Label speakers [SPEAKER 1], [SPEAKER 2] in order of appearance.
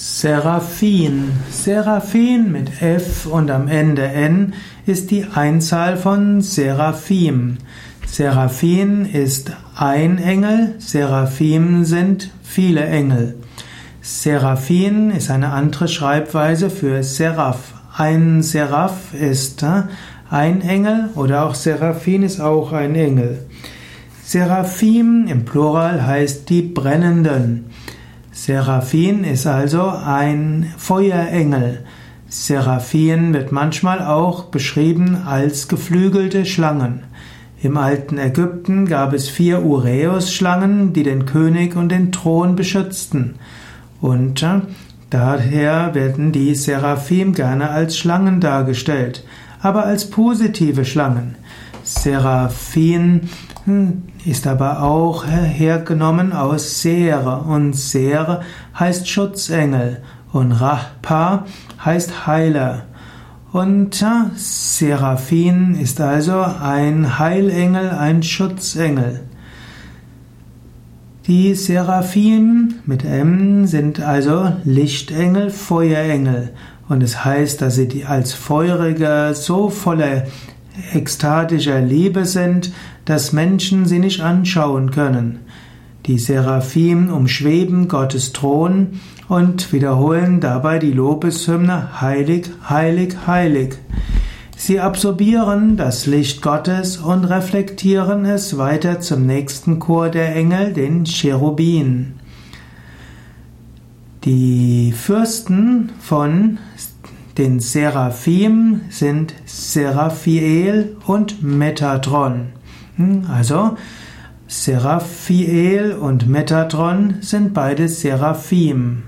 [SPEAKER 1] Seraphin. Seraphin mit F und am Ende N ist die Einzahl von Seraphim. Seraphin ist ein Engel, Seraphim sind viele Engel. Seraphin ist eine andere Schreibweise für Seraph. Ein Seraph ist äh, ein Engel oder auch Seraphin ist auch ein Engel. Seraphim im Plural heißt die Brennenden. Seraphin ist also ein Feuerengel. Seraphien wird manchmal auch beschrieben als geflügelte Schlangen. Im alten Ägypten gab es vier Ureus-Schlangen, die den König und den Thron beschützten. Und äh, daher werden die Seraphim gerne als Schlangen dargestellt, aber als positive Schlangen. Seraphin hm, ist aber auch hergenommen aus Sere und Sere heißt Schutzengel und Rahpa heißt Heiler. Und Seraphin ist also ein Heilengel, ein Schutzengel. Die Seraphim mit M sind also Lichtengel, Feuerengel. Und es heißt, dass sie als feurige, so voller ekstatischer Liebe sind, dass Menschen sie nicht anschauen können. Die Seraphim umschweben Gottes Thron und wiederholen dabei die Lobeshymne Heilig, heilig, heilig. Sie absorbieren das Licht Gottes und reflektieren es weiter zum nächsten Chor der Engel, den Cherubin. Die Fürsten von den Seraphim sind Seraphiel und Metatron. Hm, also Seraphiel und Metatron sind beide Seraphim.